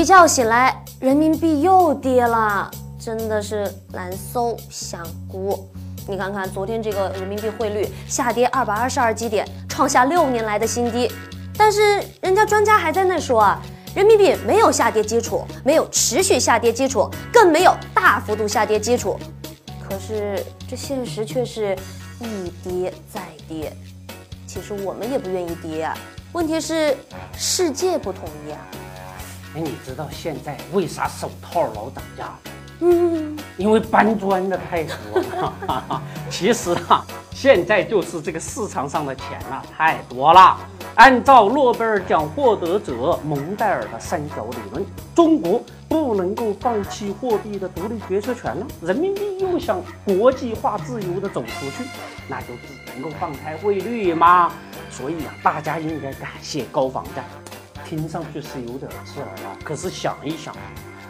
一觉醒来，人民币又跌了，真的是难搜香菇。你看看昨天这个人民币汇率下跌二百二十二基点，创下六年来的新低。但是人家专家还在那说啊，人民币没有下跌基础，没有持续下跌基础，更没有大幅度下跌基础。可是这现实却是一跌再跌。其实我们也不愿意跌啊，问题是世界不同意啊。哎，你知道现在为啥手套老涨价？嗯，因为搬砖的太多了。其实啊，现在就是这个市场上的钱啊太多了。按照诺贝尔奖获得者蒙代尔的三角理论，中国不能够放弃货币的独立决策权了。人民币又想国际化自由的走出去，那就只能够放开汇率嘛。所以啊，大家应该感谢高房价。听上去是有点刺耳啊，可是想一想。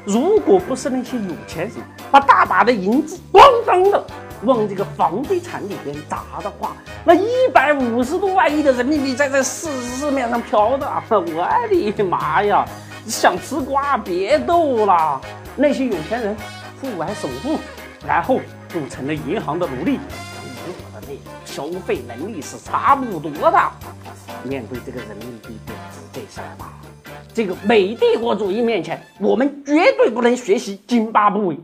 如果不是那些有钱人把大把的银子咣当的往这个房地产里边砸的话，那一百五十多万亿的人民币在这市市面上飘的，我的妈呀！想吃瓜别逗了。那些有钱人付完首付，然后就成了银行的奴隶，跟我的那消费能力是差不多的。面对这个人民币贬值这事儿吧。这个美帝国主义面前，我们绝对不能学习津巴布韦，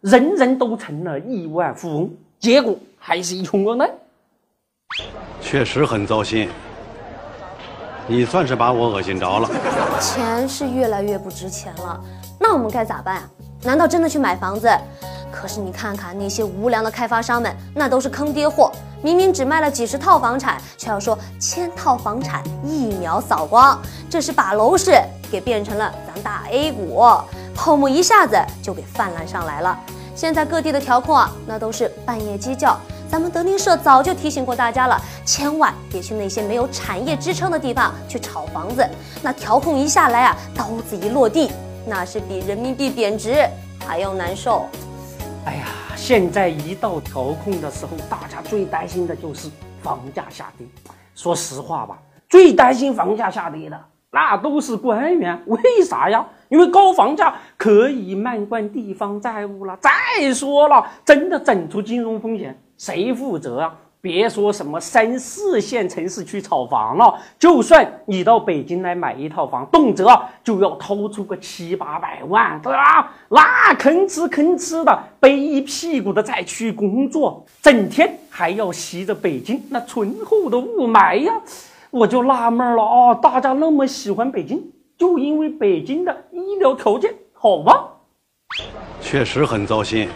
人人都成了亿万富翁，结果还是一穷光蛋。确实很糟心，你算是把我恶心着了。钱是越来越不值钱了，那我们该咋办啊？难道真的去买房子？可是你看看那些无良的开发商们，那都是坑爹货。明明只卖了几十套房产，却要说千套房产一秒扫光，这是把楼市给变成了咱大 A 股，泡沫一下子就给泛滥上来了。现在各地的调控啊，那都是半夜鸡叫。咱们德林社早就提醒过大家了，千万别去那些没有产业支撑的地方去炒房子。那调控一下来啊，刀子一落地，那是比人民币贬值还要难受。哎呀，现在一到调控的时候，大家最担心的就是房价下跌。说实话吧，最担心房价下跌的那都是官员。为啥呀？因为高房价可以漫灌地方债务了。再说了，真的整出金融风险，谁负责啊？别说什么三四线城市去炒房了，就算你到北京来买一套房，动辄就要掏出个七八百万，对吧？那吭哧吭哧的背一屁股的再去工作，整天还要吸着北京那醇厚的雾霾呀！我就纳闷了啊，大家那么喜欢北京，就因为北京的医疗条件好吗？确实很糟心。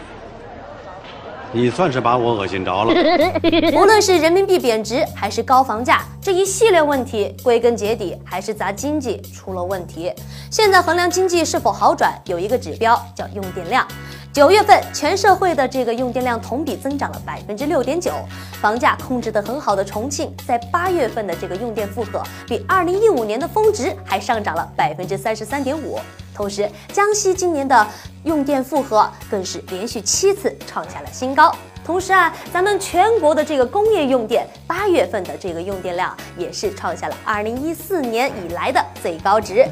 你算是把我恶心着了。无论是人民币贬值，还是高房价，这一系列问题，归根结底还是咱经济出了问题。现在衡量经济是否好转，有一个指标叫用电量。九月份全社会的这个用电量同比增长了百分之六点九。房价控制得很好的重庆，在八月份的这个用电负荷比二零一五年的峰值还上涨了百分之三十三点五。同时，江西今年的用电负荷更是连续七次创下了新高。同时啊，咱们全国的这个工业用电八月份的这个用电量也是创下了二零一四年以来的最高值。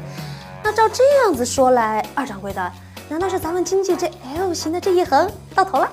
那照这样子说来，二掌柜的。难道是咱们经济这 L 型的这一横到头了？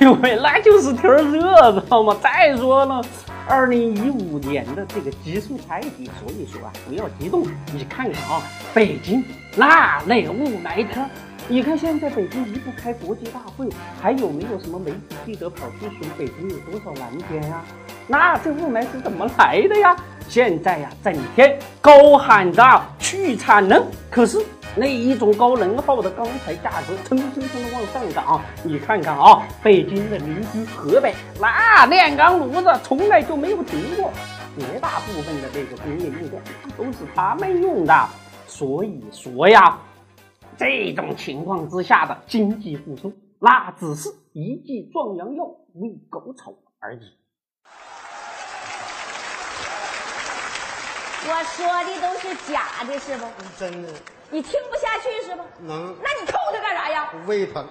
因为那就是天热，知道吗？再说了，二零一五年的这个基数太低，所以说啊，不要激动。你看看啊，北京那那雾霾天，你看现在北京离不开国际大会，还有没有什么媒体记者跑去说北京有多少蓝天呀？那这雾霾是怎么来的呀？现在呀，整天高喊着去产能，可是。那一种高能耗的钢材价格蹭蹭蹭的往上涨，你看看啊，北京的邻居河北，那炼钢炉子从来就没有停过，绝大部分的这个工业用电都是他们用的。所以说呀，这种情况之下的经济复苏，那只是一剂壮阳药，喂狗草而已。我说的都是假的，是不？真的。你听不下去是吧？能。那你扣他干啥呀？喂他。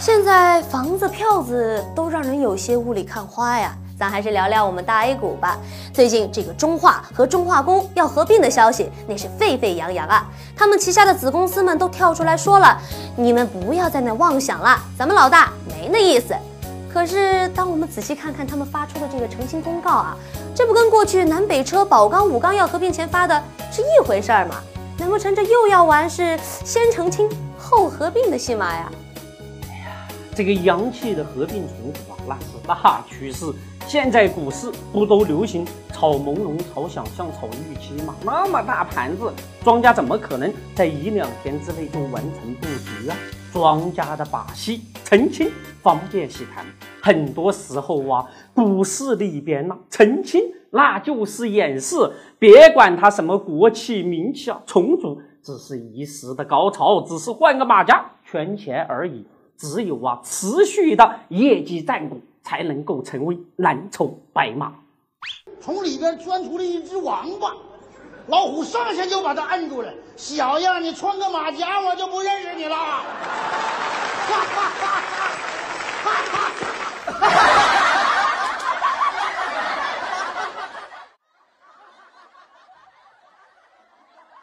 现在房子票子都让人有些雾里看花呀。咱还是聊聊我们大 A 股吧。最近这个中化和中化工要合并的消息，那是沸沸扬扬啊！他们旗下的子公司们都跳出来说了：“你们不要在那妄想了，咱们老大没那意思。”可是当我们仔细看看他们发出的这个澄清公告啊，这不跟过去南北车、宝钢、武钢要合并前发的是一回事儿吗？难不成这又要玩是先澄清后合并的戏码呀？哎呀这个洋气的合并重组啊，那是大趋势。现在股市不都流行炒朦胧、炒想象、炒预期吗？那么大盘子，庄家怎么可能在一两天之内就完成布局啊？庄家的把戏，澄清方便洗盘。很多时候啊，股市里边呢，澄清那就是掩饰。别管它什么国企、民企啊，重组只是一时的高潮，只是换个马甲圈钱而已。只有啊，持续的业绩战果，才能够成为蓝筹白马。从里边钻出了一只王八，老虎上下就把它按住了。小样，你穿个马甲，我就不认识你了。哈！